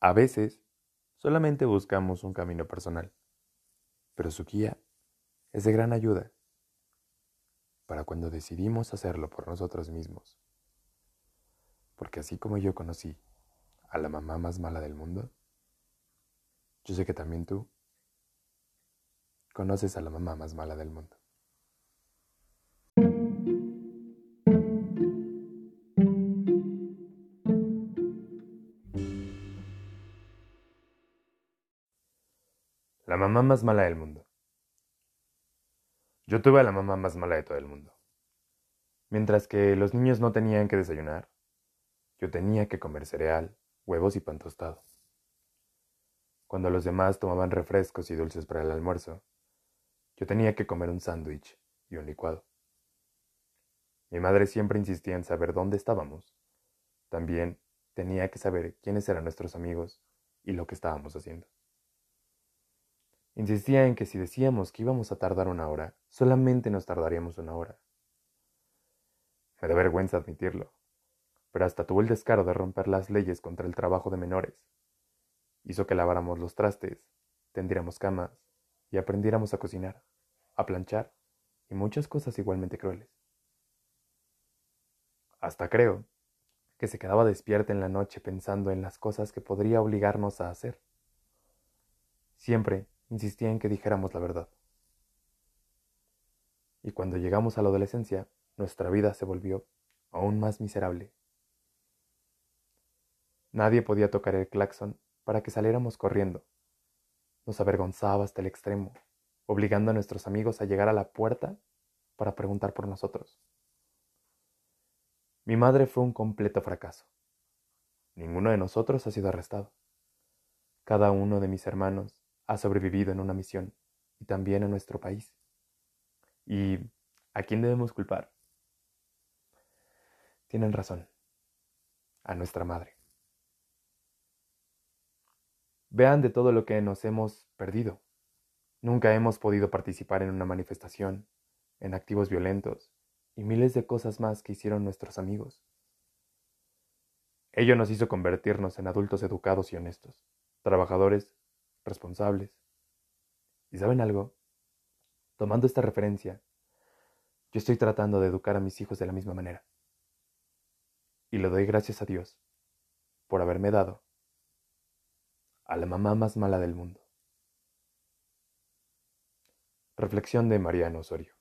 A veces solamente buscamos un camino personal, pero su guía es de gran ayuda para cuando decidimos hacerlo por nosotros mismos. Porque así como yo conocí a la mamá más mala del mundo, yo sé que también tú conoces a la mamá más mala del mundo. La mamá más mala del mundo. Yo tuve a la mamá más mala de todo el mundo. Mientras que los niños no tenían que desayunar, yo tenía que comer cereal, huevos y pan tostado. Cuando los demás tomaban refrescos y dulces para el almuerzo, yo tenía que comer un sándwich y un licuado. Mi madre siempre insistía en saber dónde estábamos. También tenía que saber quiénes eran nuestros amigos y lo que estábamos haciendo. Insistía en que si decíamos que íbamos a tardar una hora, solamente nos tardaríamos una hora. Me da vergüenza admitirlo, pero hasta tuvo el descaro de romper las leyes contra el trabajo de menores. Hizo que laváramos los trastes, tendiéramos camas y aprendiéramos a cocinar, a planchar y muchas cosas igualmente crueles. Hasta creo que se quedaba despierta en la noche pensando en las cosas que podría obligarnos a hacer. Siempre insistía en que dijéramos la verdad. Y cuando llegamos a la adolescencia, nuestra vida se volvió aún más miserable. Nadie podía tocar el claxon para que saliéramos corriendo. Nos avergonzaba hasta el extremo, obligando a nuestros amigos a llegar a la puerta para preguntar por nosotros. Mi madre fue un completo fracaso. Ninguno de nosotros ha sido arrestado. Cada uno de mis hermanos ha sobrevivido en una misión y también en nuestro país. ¿Y a quién debemos culpar? Tienen razón, a nuestra madre. Vean de todo lo que nos hemos perdido. Nunca hemos podido participar en una manifestación, en activos violentos y miles de cosas más que hicieron nuestros amigos. Ello nos hizo convertirnos en adultos educados y honestos, trabajadores responsables. ¿Y saben algo? Tomando esta referencia, yo estoy tratando de educar a mis hijos de la misma manera. Y le doy gracias a Dios por haberme dado a la mamá más mala del mundo. Reflexión de Mariano Osorio.